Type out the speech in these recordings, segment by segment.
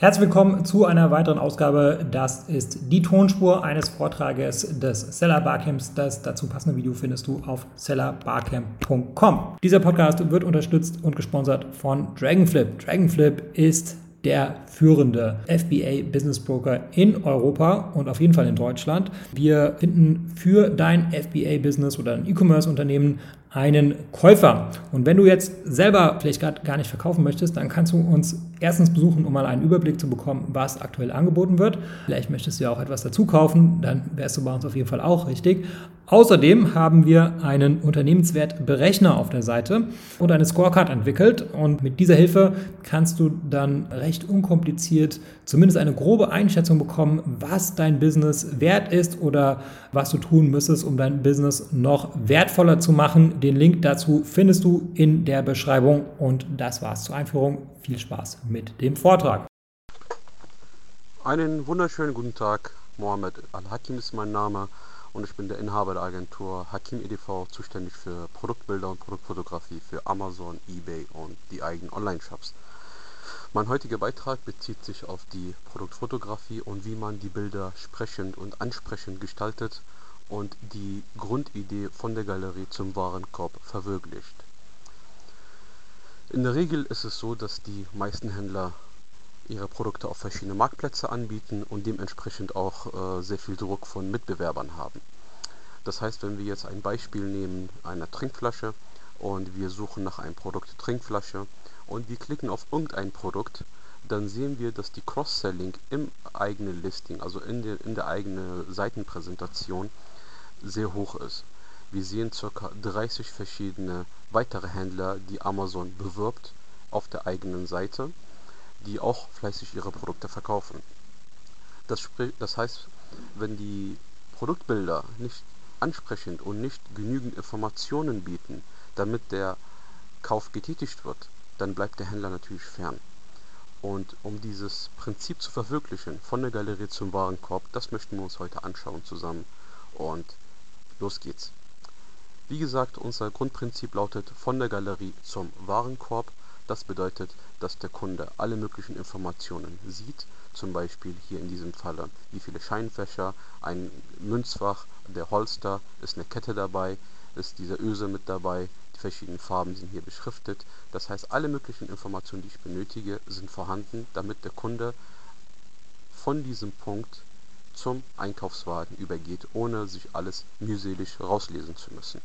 Herzlich willkommen zu einer weiteren Ausgabe. Das ist die Tonspur eines Vortrages des Seller Barcamps. Das dazu passende Video findest du auf sellerbarcamp.com. Dieser Podcast wird unterstützt und gesponsert von Dragonflip. Dragonflip ist der führende FBA Business Broker in Europa und auf jeden Fall in Deutschland. Wir finden für dein FBA Business oder ein E-Commerce Unternehmen einen Käufer. Und wenn du jetzt selber vielleicht gerade gar nicht verkaufen möchtest, dann kannst du uns erstens besuchen, um mal einen Überblick zu bekommen, was aktuell angeboten wird. Vielleicht möchtest du ja auch etwas dazu kaufen, dann wärst du bei uns auf jeden Fall auch richtig. Außerdem haben wir einen Unternehmenswertberechner auf der Seite und eine Scorecard entwickelt. Und mit dieser Hilfe kannst du dann recht unkompliziert zumindest eine grobe Einschätzung bekommen, was dein Business wert ist oder was du tun müsstest, um dein Business noch wertvoller zu machen. Den Link dazu findest du in der Beschreibung. Und das war's zur Einführung. Viel Spaß mit dem Vortrag. Einen wunderschönen guten Tag. Mohamed Al-Hakim ist mein Name und ich bin der Inhaber der Agentur Hakim EDV, zuständig für Produktbilder und Produktfotografie für Amazon, eBay und die eigenen Online-Shops. Mein heutiger Beitrag bezieht sich auf die Produktfotografie und wie man die Bilder sprechend und ansprechend gestaltet und die Grundidee von der Galerie zum Warenkorb verwirklicht. In der Regel ist es so, dass die meisten Händler ihre Produkte auf verschiedene Marktplätze anbieten und dementsprechend auch äh, sehr viel Druck von Mitbewerbern haben. Das heißt, wenn wir jetzt ein Beispiel nehmen einer Trinkflasche und wir suchen nach einem Produkt Trinkflasche und wir klicken auf irgendein Produkt, dann sehen wir, dass die Cross-Selling im eigenen Listing, also in der, in der eigenen Seitenpräsentation, sehr hoch ist. Wir sehen ca. 30 verschiedene weitere Händler, die Amazon bewirbt auf der eigenen Seite, die auch fleißig ihre Produkte verkaufen. Das, das heißt, wenn die Produktbilder nicht ansprechend und nicht genügend Informationen bieten, damit der Kauf getätigt wird, dann bleibt der Händler natürlich fern. Und um dieses Prinzip zu verwirklichen, von der Galerie zum Warenkorb, das möchten wir uns heute anschauen zusammen. Und los geht's. Wie gesagt, unser Grundprinzip lautet von der Galerie zum Warenkorb. Das bedeutet, dass der Kunde alle möglichen Informationen sieht, zum Beispiel hier in diesem Falle, wie viele Scheinfächer, ein Münzfach, der Holster, ist eine Kette dabei, ist dieser Öse mit dabei, verschiedenen Farben sind hier beschriftet. Das heißt, alle möglichen Informationen, die ich benötige, sind vorhanden, damit der Kunde von diesem Punkt zum Einkaufswagen übergeht, ohne sich alles mühselig rauslesen zu müssen.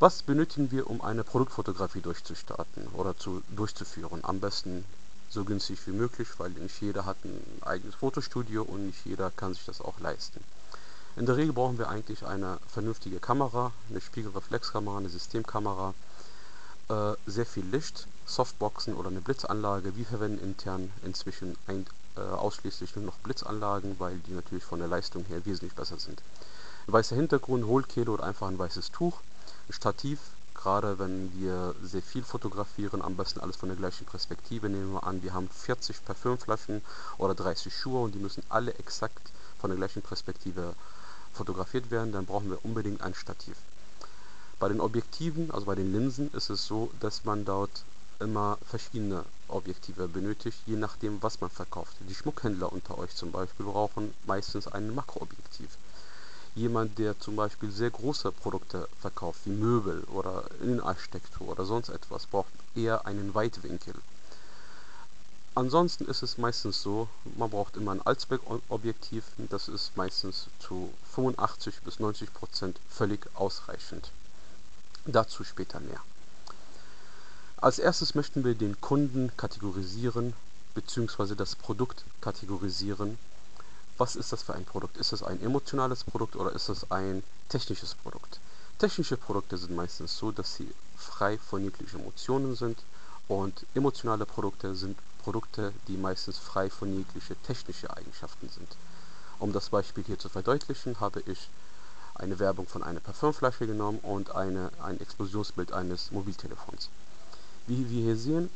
Was benötigen wir, um eine Produktfotografie durchzustarten oder zu, durchzuführen? Am besten so günstig wie möglich, weil nicht jeder hat ein eigenes Fotostudio und nicht jeder kann sich das auch leisten. In der Regel brauchen wir eigentlich eine vernünftige Kamera, eine Spiegelreflexkamera, eine Systemkamera, äh, sehr viel Licht, Softboxen oder eine Blitzanlage. Wir verwenden intern inzwischen ein, äh, ausschließlich nur noch Blitzanlagen, weil die natürlich von der Leistung her wesentlich besser sind. Ein weißer Hintergrund, Hohlkehle oder einfach ein weißes Tuch Stativ, gerade wenn wir sehr viel fotografieren, am besten alles von der gleichen Perspektive. Nehmen wir an, wir haben 40 Parfümflaschen oder 30 Schuhe und die müssen alle exakt von der gleichen Perspektive fotografiert werden, dann brauchen wir unbedingt ein Stativ. Bei den Objektiven, also bei den Linsen, ist es so, dass man dort immer verschiedene Objektive benötigt, je nachdem, was man verkauft. Die Schmuckhändler unter euch zum Beispiel brauchen meistens ein Makroobjektiv jemand, der zum Beispiel sehr große Produkte verkauft, wie Möbel oder Innenarchitektur oder sonst etwas, braucht eher einen Weitwinkel. Ansonsten ist es meistens so, man braucht immer ein Allzweck-Objektiv, das ist meistens zu 85 bis 90 Prozent völlig ausreichend. Dazu später mehr. Als erstes möchten wir den Kunden kategorisieren bzw. das Produkt kategorisieren was ist das für ein Produkt? Ist es ein emotionales Produkt oder ist es ein technisches Produkt? Technische Produkte sind meistens so, dass sie frei von jeglichen Emotionen sind und emotionale Produkte sind Produkte, die meistens frei von jeglichen technischen Eigenschaften sind. Um das Beispiel hier zu verdeutlichen, habe ich eine Werbung von einer Parfümflasche genommen und eine, ein Explosionsbild eines Mobiltelefons. Wie wir hier sehen,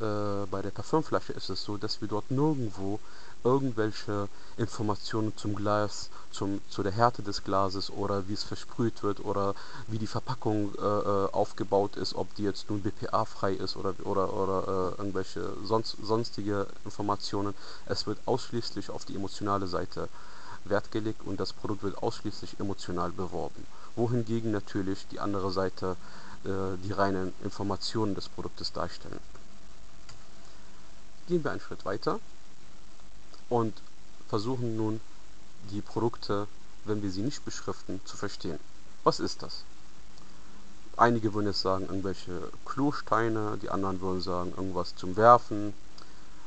äh, bei der Parfümflasche ist es so, dass wir dort nirgendwo irgendwelche Informationen zum Glas, zum, zu der Härte des Glases oder wie es versprüht wird oder wie die Verpackung äh, äh aufgebaut ist, ob die jetzt nun BPA-frei ist oder, oder, oder äh, irgendwelche sonst, sonstige Informationen. Es wird ausschließlich auf die emotionale Seite Wert gelegt und das Produkt wird ausschließlich emotional beworben. Wohingegen natürlich die andere Seite äh, die reinen Informationen des Produktes darstellen. Gehen wir einen Schritt weiter und versuchen nun die Produkte, wenn wir sie nicht beschriften, zu verstehen. Was ist das? Einige würden jetzt sagen, irgendwelche Klosteine, die anderen würden sagen, irgendwas zum Werfen.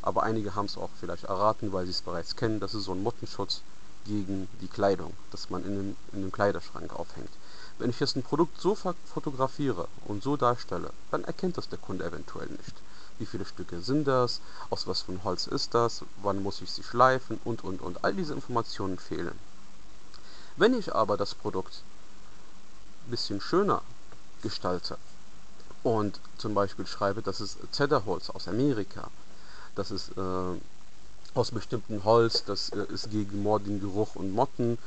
Aber einige haben es auch vielleicht erraten, weil sie es bereits kennen. Das ist so ein Mottenschutz gegen die Kleidung, das man in dem, in dem Kleiderschrank aufhängt. Wenn ich jetzt ein Produkt so fotografiere und so darstelle, dann erkennt das der Kunde eventuell nicht wie viele Stücke sind das, aus was für Holz ist das, wann muss ich sie schleifen? Und und und. All diese Informationen fehlen. Wenn ich aber das Produkt ein bisschen schöner gestalte und zum Beispiel schreibe, das ist Zedderholz aus Amerika, das ist äh, aus bestimmten Holz, das äh, ist gegen mordigen Geruch und Motten,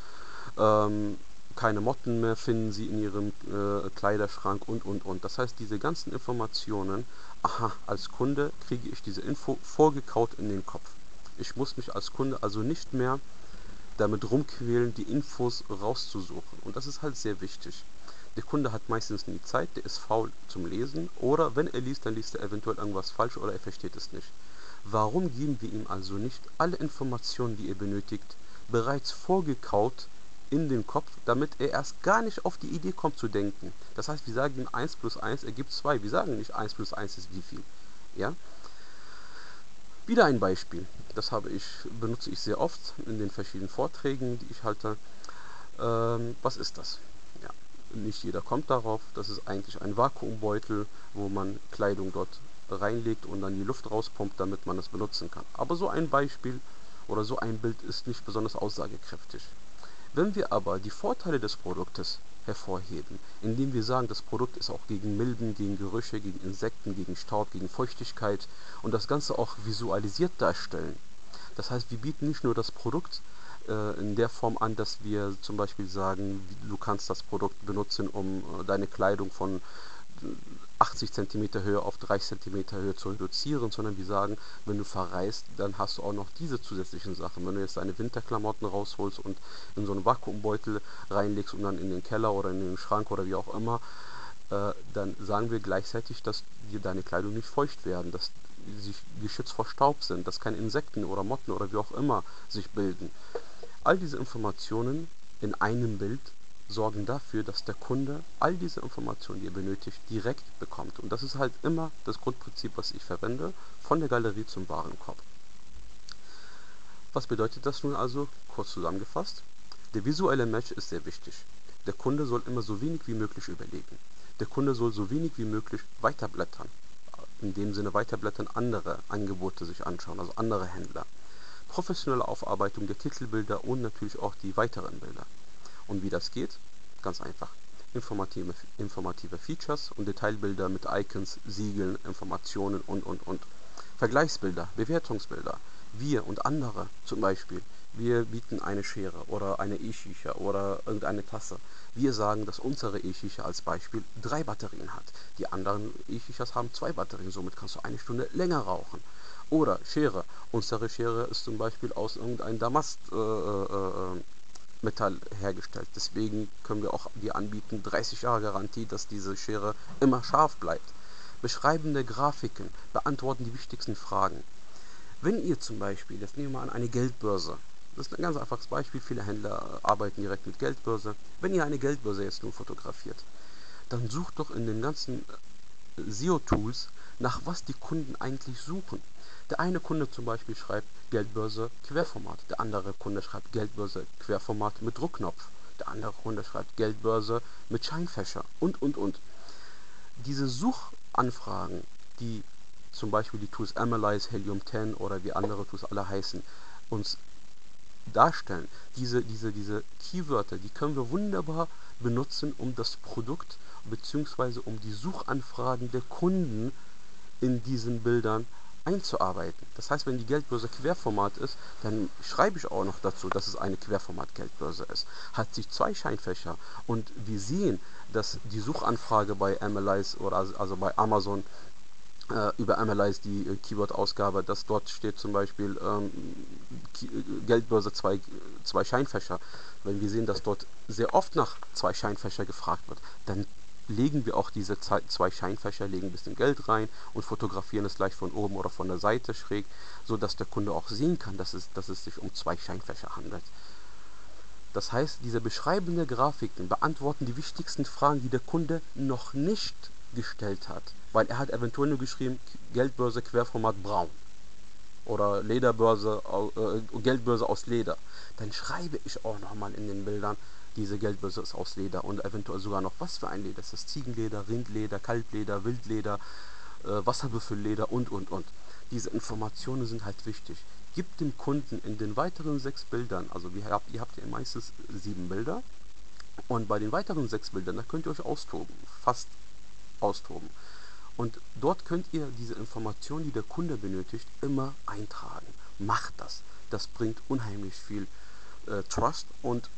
ähm, keine Motten mehr finden sie in ihrem äh, Kleiderschrank und und und. Das heißt, diese ganzen Informationen aha, als Kunde kriege ich diese Info vorgekaut in den Kopf. Ich muss mich als Kunde also nicht mehr damit rumquälen, die Infos rauszusuchen. Und das ist halt sehr wichtig. Der Kunde hat meistens nie Zeit, der ist faul zum Lesen oder wenn er liest, dann liest er eventuell irgendwas falsch oder er versteht es nicht. Warum geben wir ihm also nicht alle Informationen, die er benötigt, bereits vorgekaut in den Kopf, damit er erst gar nicht auf die Idee kommt zu denken. Das heißt, wir sagen ihm 1 plus 1 ergibt 2. Wir sagen nicht 1 plus 1 ist wie viel. Ja? Wieder ein Beispiel. Das habe ich, benutze ich sehr oft in den verschiedenen Vorträgen, die ich halte. Ähm, was ist das? Ja, nicht jeder kommt darauf. Das ist eigentlich ein Vakuumbeutel, wo man Kleidung dort reinlegt und dann die Luft rauspumpt, damit man es benutzen kann. Aber so ein Beispiel oder so ein Bild ist nicht besonders aussagekräftig. Wenn wir aber die Vorteile des Produktes hervorheben, indem wir sagen, das Produkt ist auch gegen Milben, gegen Gerüche, gegen Insekten, gegen Staub, gegen Feuchtigkeit und das Ganze auch visualisiert darstellen. Das heißt, wir bieten nicht nur das Produkt äh, in der Form an, dass wir zum Beispiel sagen, du kannst das Produkt benutzen, um äh, deine Kleidung von 80 cm Höhe auf 30 cm Höhe zu reduzieren, sondern wir sagen, wenn du verreist, dann hast du auch noch diese zusätzlichen Sachen. Wenn du jetzt deine Winterklamotten rausholst und in so einen Vakuumbeutel reinlegst und dann in den Keller oder in den Schrank oder wie auch immer, äh, dann sagen wir gleichzeitig, dass dir deine Kleidung nicht feucht werden, dass sie geschützt vor Staub sind, dass keine Insekten oder Motten oder wie auch immer sich bilden. All diese Informationen in einem Bild sorgen dafür, dass der Kunde all diese Informationen, die er benötigt, direkt bekommt. Und das ist halt immer das Grundprinzip, was ich verwende, von der Galerie zum Warenkorb. Was bedeutet das nun also, kurz zusammengefasst? Der visuelle Match ist sehr wichtig. Der Kunde soll immer so wenig wie möglich überlegen. Der Kunde soll so wenig wie möglich weiterblättern. In dem Sinne weiterblättern, andere Angebote sich anschauen, also andere Händler. Professionelle Aufarbeitung der Titelbilder und natürlich auch die weiteren Bilder. Und wie das geht? Ganz einfach. Informative, informative Features und Detailbilder mit Icons, Siegeln, Informationen und und und. Vergleichsbilder, Bewertungsbilder. Wir und andere zum Beispiel. Wir bieten eine Schere oder eine E-Shisha oder irgendeine Tasse. Wir sagen, dass unsere E-Shisha als Beispiel drei Batterien hat. Die anderen E-Shishas haben zwei Batterien, somit kannst du eine Stunde länger rauchen. Oder Schere. Unsere Schere ist zum Beispiel aus irgendeinem Damast äh, äh, äh Metall hergestellt. Deswegen können wir auch dir anbieten 30 Jahre Garantie, dass diese Schere immer scharf bleibt. Beschreibende Grafiken beantworten die wichtigsten Fragen. Wenn ihr zum Beispiel, jetzt nehmen wir mal an, eine Geldbörse, das ist ein ganz einfaches Beispiel, viele Händler arbeiten direkt mit Geldbörse. Wenn ihr eine Geldbörse jetzt nur fotografiert, dann sucht doch in den ganzen SEO-Tools nach was die Kunden eigentlich suchen. Der eine Kunde zum Beispiel schreibt Geldbörse Querformat, der andere Kunde schreibt Geldbörse Querformat mit Druckknopf, der andere Kunde schreibt Geldbörse mit Scheinfächer und und und. Diese Suchanfragen, die zum Beispiel die Tools Analyze, Helium 10 oder wie andere Tools alle heißen, uns darstellen, diese, diese, diese Keywörter, die können wir wunderbar benutzen, um das Produkt bzw. um die Suchanfragen der Kunden in diesen Bildern einzuarbeiten. Das heißt, wenn die Geldbörse Querformat ist, dann schreibe ich auch noch dazu, dass es eine Querformat-Geldbörse ist. Hat sich zwei Scheinfächer und wir sehen, dass die Suchanfrage bei MLIs oder also bei Amazon äh, über Analyze die äh, Keyword-Ausgabe, dass dort steht zum Beispiel ähm, Geldbörse zwei, zwei Scheinfächer. Wenn wir sehen, dass dort sehr oft nach zwei Scheinfächer gefragt wird, dann legen wir auch diese zwei Scheinfächer, legen ein bisschen Geld rein und fotografieren es gleich von oben oder von der Seite schräg, sodass der Kunde auch sehen kann, dass es, dass es sich um zwei Scheinfächer handelt. Das heißt, diese beschreibenden Grafiken beantworten die wichtigsten Fragen, die der Kunde noch nicht gestellt hat. Weil er hat eventuell nur geschrieben, Geldbörse Querformat braun. Oder Lederbörse, äh, Geldbörse aus Leder. Dann schreibe ich auch nochmal in den Bildern, diese Geldbörse ist aus Leder und eventuell sogar noch was für ein Leder. Ist das Ziegenleder, Rindleder, Kaltleder, Wildleder, äh, Wasserbüffelleder und und und. Diese Informationen sind halt wichtig. Gibt dem Kunden in den weiteren sechs Bildern, also wir habt, ihr habt ja meistens sieben Bilder, und bei den weiteren sechs Bildern, da könnt ihr euch austoben, fast austoben. Und dort könnt ihr diese Information, die der Kunde benötigt, immer eintragen. Macht das. Das bringt unheimlich viel äh, Trust und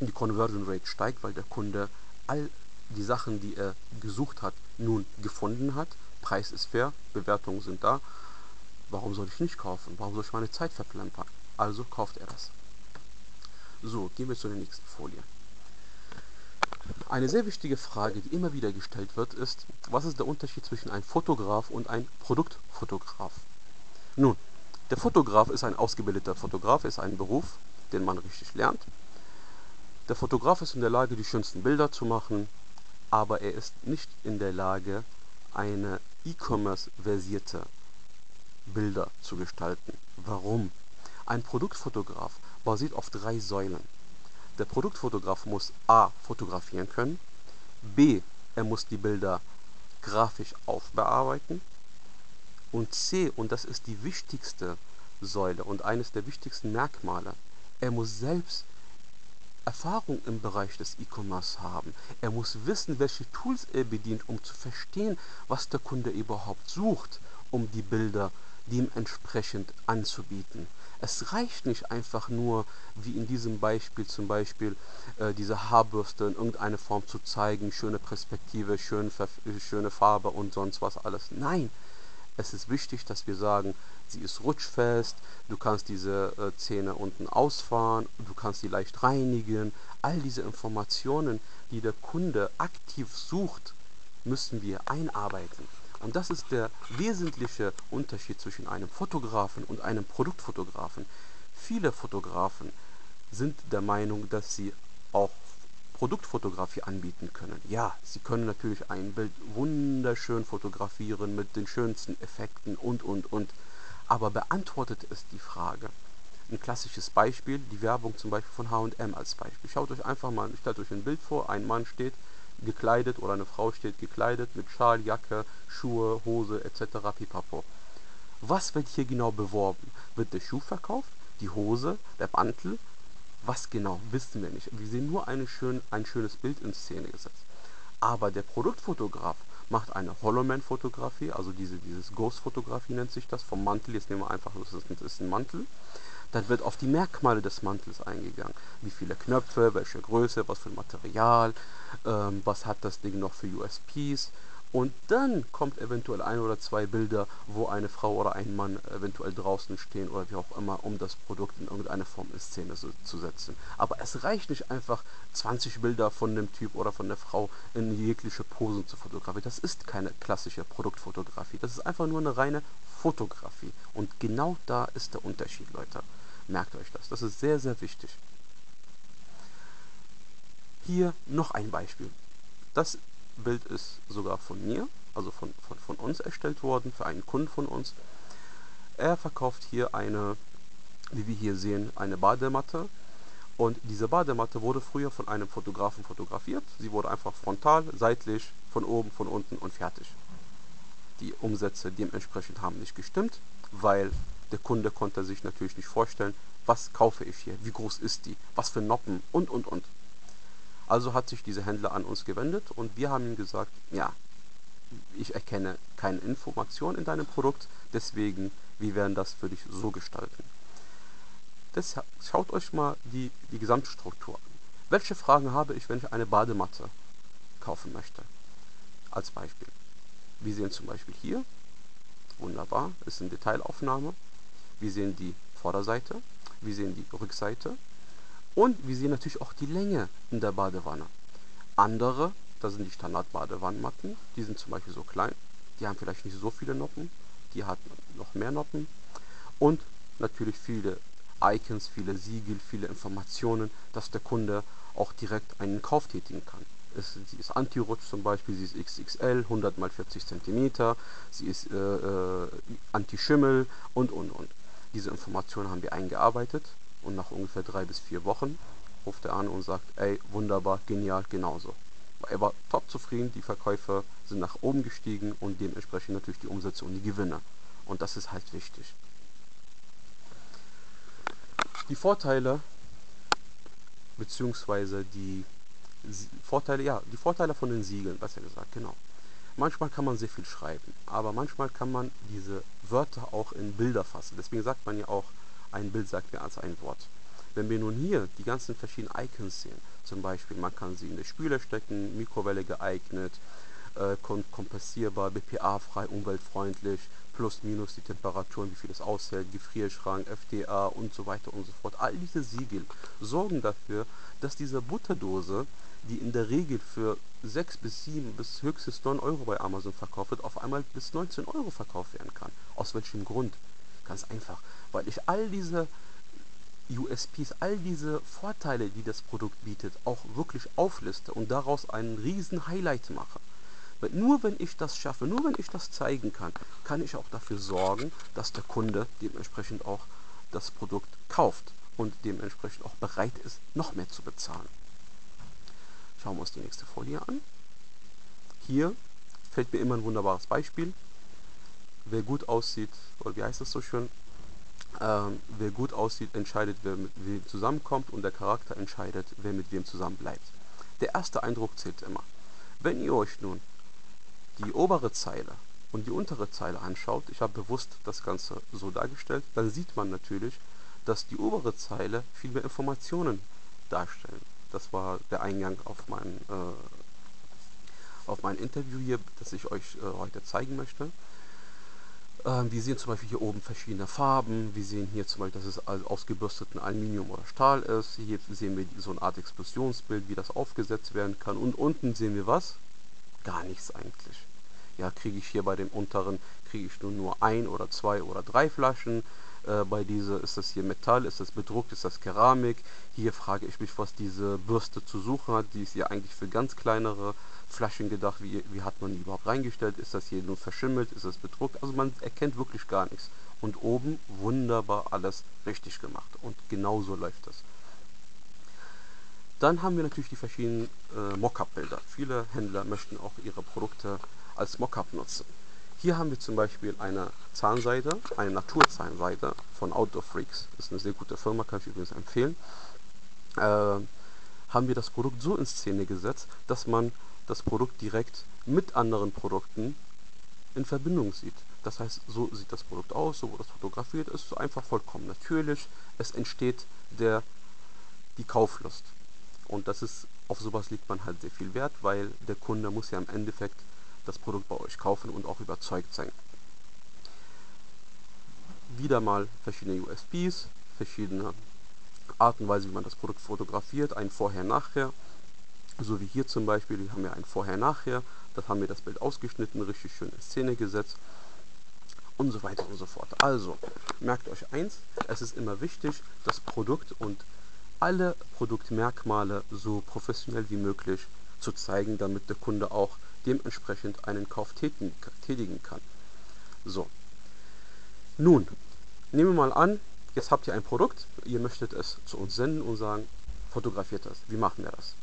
die Conversion Rate steigt, weil der Kunde all die Sachen, die er gesucht hat, nun gefunden hat. Preis ist fair, Bewertungen sind da. Warum soll ich nicht kaufen? Warum soll ich meine Zeit verplempern? Also kauft er das. So, gehen wir zur nächsten Folie. Eine sehr wichtige Frage, die immer wieder gestellt wird, ist, was ist der Unterschied zwischen einem Fotograf und einem Produktfotograf? Nun, der Fotograf ist ein ausgebildeter Fotograf, ist ein Beruf, den man richtig lernt. Der Fotograf ist in der Lage, die schönsten Bilder zu machen, aber er ist nicht in der Lage, eine E-Commerce-versierte Bilder zu gestalten. Warum? Ein Produktfotograf basiert auf drei Säulen. Der Produktfotograf muss A fotografieren können, B er muss die Bilder grafisch aufbearbeiten und C, und das ist die wichtigste Säule und eines der wichtigsten Merkmale, er muss selbst Erfahrung im Bereich des E-Commerce haben. Er muss wissen, welche Tools er bedient, um zu verstehen, was der Kunde überhaupt sucht, um die Bilder dementsprechend anzubieten. Es reicht nicht einfach nur, wie in diesem Beispiel zum Beispiel, äh, diese Haarbürste in irgendeiner Form zu zeigen, schöne Perspektive, schön, schöne Farbe und sonst was alles. Nein, es ist wichtig, dass wir sagen, sie ist rutschfest, du kannst diese äh, Zähne unten ausfahren, du kannst sie leicht reinigen. All diese Informationen, die der Kunde aktiv sucht, müssen wir einarbeiten. Und das ist der wesentliche Unterschied zwischen einem Fotografen und einem Produktfotografen. Viele Fotografen sind der Meinung, dass sie auch Produktfotografie anbieten können. Ja, sie können natürlich ein Bild wunderschön fotografieren mit den schönsten Effekten und, und, und. Aber beantwortet es die Frage? Ein klassisches Beispiel, die Werbung zum Beispiel von H&M als Beispiel. Schaut euch einfach mal, stellt euch ein Bild vor, ein Mann steht gekleidet oder eine Frau steht gekleidet mit Schal, Jacke, Schuhe, Hose etc. pipapo. Was wird hier genau beworben? Wird der Schuh verkauft? Die Hose? Der Mantel? Was genau? Wissen wir nicht. Wir sehen nur schön, ein schönes Bild in Szene gesetzt. Aber der Produktfotograf macht eine Holoman-Fotografie, also diese, dieses Ghost-Fotografie nennt sich das, vom Mantel. Jetzt nehmen wir einfach, das ist ein Mantel. Dann wird auf die Merkmale des Mantels eingegangen. Wie viele Knöpfe, welche Größe, was für ein Material, ähm, was hat das Ding noch für USPs. Und dann kommt eventuell ein oder zwei Bilder, wo eine Frau oder ein Mann eventuell draußen stehen oder wie auch immer, um das Produkt in irgendeine Form in Szene zu setzen. Aber es reicht nicht einfach 20 Bilder von dem Typ oder von der Frau in jegliche Posen zu fotografieren. Das ist keine klassische Produktfotografie. Das ist einfach nur eine reine Fotografie. Und genau da ist der Unterschied, Leute. Merkt euch das. Das ist sehr, sehr wichtig. Hier noch ein Beispiel. Das Bild ist sogar von mir, also von, von, von uns erstellt worden, für einen Kunden von uns. Er verkauft hier eine, wie wir hier sehen, eine Badematte. Und diese Badematte wurde früher von einem Fotografen fotografiert. Sie wurde einfach frontal, seitlich, von oben, von unten und fertig. Die Umsätze dementsprechend haben nicht gestimmt, weil der Kunde konnte sich natürlich nicht vorstellen, was kaufe ich hier, wie groß ist die, was für Noppen und und und. Also hat sich dieser Händler an uns gewendet und wir haben ihm gesagt, ja, ich erkenne keine Information in deinem Produkt, deswegen, wir werden das für dich so gestalten. Das, schaut euch mal die, die Gesamtstruktur an. Welche Fragen habe ich, wenn ich eine Badematte kaufen möchte? Als Beispiel. Wir sehen zum Beispiel hier, wunderbar, ist eine Detailaufnahme. Wir sehen die Vorderseite, wir sehen die Rückseite und wir sehen natürlich auch die Länge in der Badewanne. Andere das sind die Standard-Badewannenmatten. Die sind zum Beispiel so klein. Die haben vielleicht nicht so viele Noppen. Die hat noch mehr Noppen. Und natürlich viele Icons, viele Siegel, viele Informationen, dass der Kunde auch direkt einen Kauf tätigen kann. Es, sie ist Anti-Rutsch zum Beispiel, sie ist XXL, 100 x 40 cm, sie ist äh, äh, Anti-Schimmel und und und. Diese Informationen haben wir eingearbeitet und nach ungefähr drei bis vier Wochen ruft er an und sagt, ey, wunderbar, genial, genauso er war top zufrieden, die Verkäufe sind nach oben gestiegen und dementsprechend natürlich die Umsätze und die Gewinne. Und das ist halt wichtig. Die Vorteile, beziehungsweise die Vorteile, ja, die Vorteile von den Siegeln, besser gesagt, genau. Manchmal kann man sehr viel schreiben, aber manchmal kann man diese Wörter auch in Bilder fassen. Deswegen sagt man ja auch, ein Bild sagt mehr als ein Wort. Wenn wir nun hier die ganzen verschiedenen Icons sehen, zum Beispiel man kann sie in die Spüle stecken, Mikrowelle geeignet, äh, kompensierbar, BPA-frei, umweltfreundlich, plus minus die Temperaturen, wie viel es aushält, Gefrierschrank, FDA und so weiter und so fort. All diese Siegel sorgen dafür, dass diese Butterdose, die in der Regel für 6 bis 7 bis höchstens 9 Euro bei Amazon verkauft wird, auf einmal bis 19 Euro verkauft werden kann. Aus welchem Grund? Ganz einfach, weil ich all diese USPs, all diese Vorteile, die das Produkt bietet, auch wirklich aufliste und daraus einen riesen Highlight mache. Weil nur wenn ich das schaffe, nur wenn ich das zeigen kann, kann ich auch dafür sorgen, dass der Kunde dementsprechend auch das Produkt kauft und dementsprechend auch bereit ist, noch mehr zu bezahlen. Schauen wir uns die nächste Folie an. Hier fällt mir immer ein wunderbares Beispiel. Wer gut aussieht, oder wie heißt das so schön, ähm, wer gut aussieht, entscheidet, wer mit wem zusammenkommt und der Charakter entscheidet, wer mit wem zusammen bleibt. Der erste Eindruck zählt immer. Wenn ihr euch nun die obere Zeile und die untere Zeile anschaut, ich habe bewusst das Ganze so dargestellt, dann sieht man natürlich, dass die obere Zeile viel mehr Informationen darstellen. Das war der Eingang auf mein, äh, auf mein Interview hier, das ich euch äh, heute zeigen möchte. Ähm, wir sehen zum Beispiel hier oben verschiedene Farben. Wir sehen hier zum Beispiel, dass es aus gebürsteten Aluminium oder Stahl ist. Hier sehen wir so eine Art Explosionsbild, wie das aufgesetzt werden kann. Und unten sehen wir was? Gar nichts eigentlich. Ja, kriege ich hier bei dem unteren, kriege ich nur, nur ein oder zwei oder drei Flaschen. Äh, bei dieser ist das hier Metall, ist das bedruckt, ist das Keramik. Hier frage ich mich, was diese Bürste zu suchen hat. Die ist ja eigentlich für ganz kleinere Flaschen gedacht, wie, wie hat man die überhaupt reingestellt, ist das hier nur verschimmelt, ist das bedruckt, also man erkennt wirklich gar nichts. Und oben wunderbar alles richtig gemacht und genau so läuft das. Dann haben wir natürlich die verschiedenen äh, Mockup-Bilder. Viele Händler möchten auch ihre Produkte als Mockup nutzen. Hier haben wir zum Beispiel eine Zahnseide, eine Naturzahnseide von Outdoor Freaks. Das ist eine sehr gute Firma, kann ich übrigens empfehlen. Äh, haben wir das Produkt so in Szene gesetzt, dass man das Produkt direkt mit anderen Produkten in Verbindung sieht. Das heißt, so sieht das Produkt aus, so wurde das fotografiert ist, einfach vollkommen natürlich. Es entsteht der, die Kauflust. Und das ist, auf sowas legt man halt sehr viel Wert, weil der Kunde muss ja im Endeffekt das Produkt bei euch kaufen und auch überzeugt sein. Wieder mal verschiedene USPs, verschiedene Arten und Weise, wie man das Produkt fotografiert, ein Vorher-Nachher. So wie hier zum Beispiel, hier haben wir ein Vorher-Nachher, das haben wir das Bild ausgeschnitten, richtig schön in Szene gesetzt und so weiter und so fort. Also, merkt euch eins, es ist immer wichtig, das Produkt und alle Produktmerkmale so professionell wie möglich zu zeigen, damit der Kunde auch dementsprechend einen Kauf tätigen kann. So, nun, nehmen wir mal an, jetzt habt ihr ein Produkt, ihr möchtet es zu uns senden und sagen, fotografiert das. Wie machen wir das?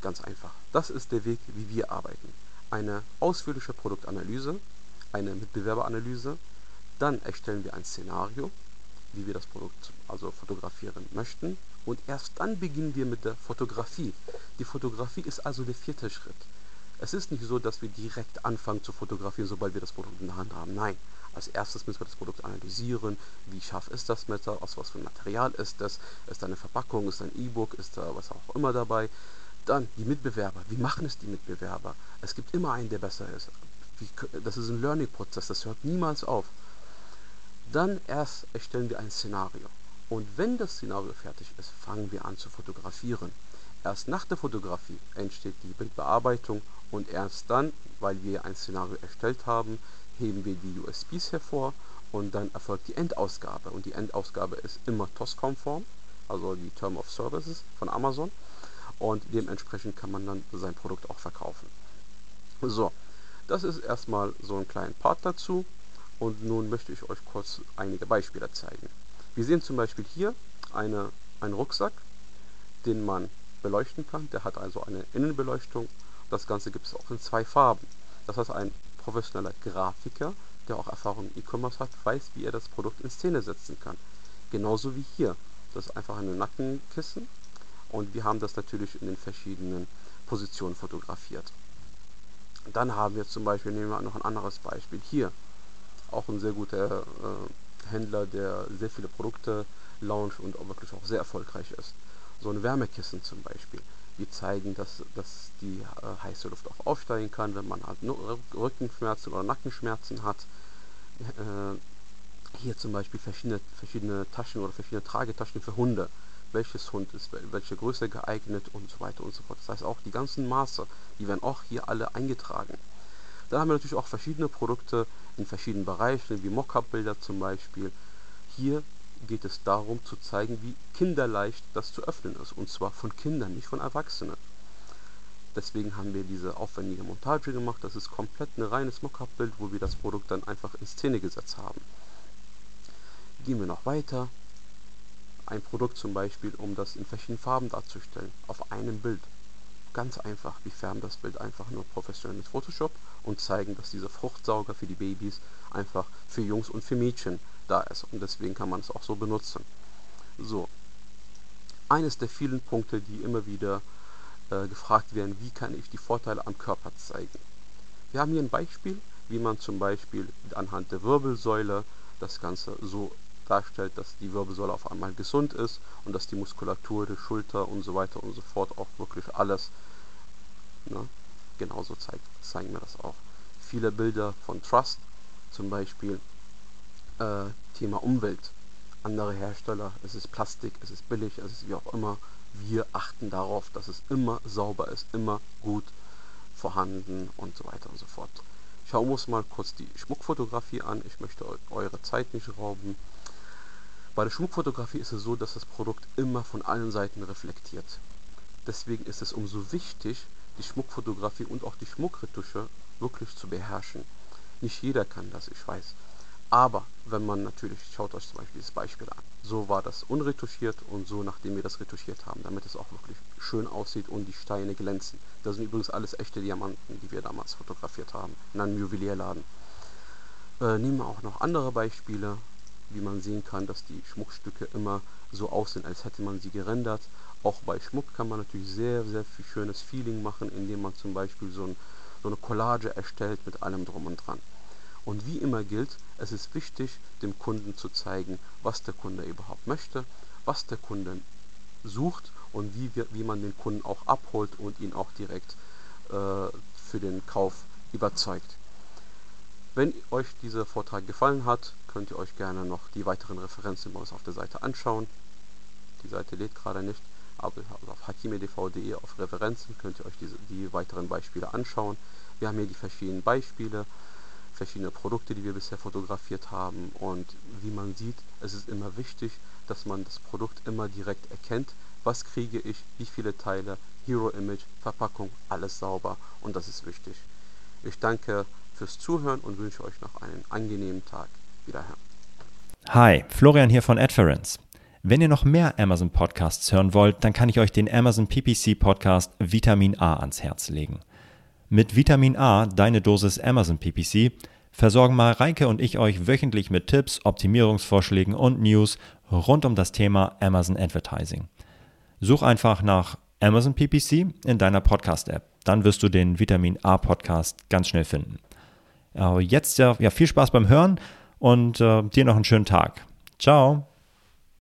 Ganz einfach. Das ist der Weg, wie wir arbeiten. Eine ausführliche Produktanalyse, eine Mitbewerberanalyse, dann erstellen wir ein Szenario, wie wir das Produkt also fotografieren möchten und erst dann beginnen wir mit der Fotografie. Die Fotografie ist also der vierte Schritt. Es ist nicht so, dass wir direkt anfangen zu fotografieren, sobald wir das Produkt in der Hand haben. Nein, als erstes müssen wir das Produkt analysieren. Wie scharf ist das Messer? Aus was für ein Material ist das? Ist da eine Verpackung? Ist da ein E-Book? Ist da was auch immer dabei? Dann die Mitbewerber. Wie machen es die Mitbewerber? Es gibt immer einen, der besser ist. Das ist ein Learning-Prozess. Das hört niemals auf. Dann erst erstellen wir ein Szenario. Und wenn das Szenario fertig ist, fangen wir an zu fotografieren. Erst nach der Fotografie entsteht die Bildbearbeitung und erst dann, weil wir ein Szenario erstellt haben, heben wir die USBs hervor und dann erfolgt die Endausgabe. Und die Endausgabe ist immer TOS-konform, also die Term of Services von Amazon. Und dementsprechend kann man dann sein Produkt auch verkaufen. So, das ist erstmal so ein kleiner Part dazu. Und nun möchte ich euch kurz einige Beispiele zeigen. Wir sehen zum Beispiel hier eine, einen Rucksack, den man beleuchten kann. Der hat also eine Innenbeleuchtung. Das Ganze gibt es auch in zwei Farben. Das heißt, ein professioneller Grafiker, der auch Erfahrung im E-Commerce hat, weiß, wie er das Produkt in Szene setzen kann. Genauso wie hier. Das ist einfach ein Nackenkissen und wir haben das natürlich in den verschiedenen Positionen fotografiert. Dann haben wir zum Beispiel, nehmen wir noch ein anderes Beispiel hier, auch ein sehr guter äh, Händler, der sehr viele Produkte launcht und auch wirklich auch sehr erfolgreich ist. So ein Wärmekissen zum Beispiel. Wir zeigen, dass, dass die äh, heiße Luft auch aufsteigen kann, wenn man halt Rückenschmerzen oder Nackenschmerzen hat. Äh, hier zum Beispiel verschiedene, verschiedene Taschen oder verschiedene Tragetaschen für Hunde. Welches Hund ist welche Größe geeignet und so weiter und so fort. Das heißt auch die ganzen Maße, die werden auch hier alle eingetragen. Dann haben wir natürlich auch verschiedene Produkte in verschiedenen Bereichen, wie Mockup-Bilder zum Beispiel. Hier geht es darum zu zeigen, wie kinderleicht das zu öffnen ist. Und zwar von Kindern, nicht von Erwachsenen. Deswegen haben wir diese aufwendige Montage gemacht. Das ist komplett ein reines Mockup-Bild, wo wir das Produkt dann einfach in Szene gesetzt haben. Gehen wir noch weiter. Ein Produkt zum Beispiel, um das in verschiedenen Farben darzustellen, auf einem Bild. Ganz einfach, wir färben das Bild einfach nur professionell mit Photoshop und zeigen, dass dieser Fruchtsauger für die Babys einfach für Jungs und für Mädchen da ist. Und deswegen kann man es auch so benutzen. So. Eines der vielen Punkte, die immer wieder äh, gefragt werden, wie kann ich die Vorteile am Körper zeigen. Wir haben hier ein Beispiel, wie man zum Beispiel anhand der Wirbelsäule das Ganze so darstellt, dass die Wirbelsäule auf einmal gesund ist und dass die Muskulatur der Schulter und so weiter und so fort auch wirklich alles ne, genauso zeigt, zeigen wir das auch. Viele Bilder von Trust, zum Beispiel äh, Thema Umwelt. Andere Hersteller, es ist Plastik, es ist billig, es ist wie auch immer. Wir achten darauf, dass es immer sauber ist, immer gut vorhanden und so weiter und so fort. Schauen wir uns mal kurz die Schmuckfotografie an. Ich möchte eure Zeit nicht rauben. Bei der Schmuckfotografie ist es so, dass das Produkt immer von allen Seiten reflektiert. Deswegen ist es umso wichtig, die Schmuckfotografie und auch die Schmuckretusche wirklich zu beherrschen. Nicht jeder kann das, ich weiß. Aber wenn man natürlich, schaut euch zum Beispiel dieses Beispiel an. So war das unretuschiert und so, nachdem wir das retuschiert haben, damit es auch wirklich schön aussieht und die Steine glänzen. Das sind übrigens alles echte Diamanten, die wir damals fotografiert haben, in einem Juwelierladen. Äh, nehmen wir auch noch andere Beispiele wie man sehen kann, dass die Schmuckstücke immer so aussehen, als hätte man sie gerendert. Auch bei Schmuck kann man natürlich sehr, sehr viel schönes Feeling machen, indem man zum Beispiel so, ein, so eine Collage erstellt mit allem drum und dran. Und wie immer gilt, es ist wichtig, dem Kunden zu zeigen, was der Kunde überhaupt möchte, was der Kunde sucht und wie, wir, wie man den Kunden auch abholt und ihn auch direkt äh, für den Kauf überzeugt. Wenn euch dieser Vortrag gefallen hat, könnt ihr euch gerne noch die weiteren Referenzen bei uns auf der Seite anschauen. Die Seite lädt gerade nicht, aber auf hakimedv.de auf Referenzen könnt ihr euch diese, die weiteren Beispiele anschauen. Wir haben hier die verschiedenen Beispiele, verschiedene Produkte, die wir bisher fotografiert haben und wie man sieht, es ist immer wichtig, dass man das Produkt immer direkt erkennt. Was kriege ich, wie viele Teile, Hero Image, Verpackung, alles sauber und das ist wichtig. Ich danke fürs Zuhören und wünsche euch noch einen angenehmen Tag. Wiederhören. Hi, Florian hier von Adference. Wenn ihr noch mehr Amazon Podcasts hören wollt, dann kann ich euch den Amazon PPC Podcast Vitamin A ans Herz legen. Mit Vitamin A, deine Dosis Amazon PPC, versorgen Mareike und ich euch wöchentlich mit Tipps, Optimierungsvorschlägen und News rund um das Thema Amazon Advertising. Such einfach nach Amazon PPC in deiner Podcast-App dann wirst du den Vitamin A Podcast ganz schnell finden. Äh, jetzt ja, ja, viel Spaß beim Hören und äh, dir noch einen schönen Tag. Ciao.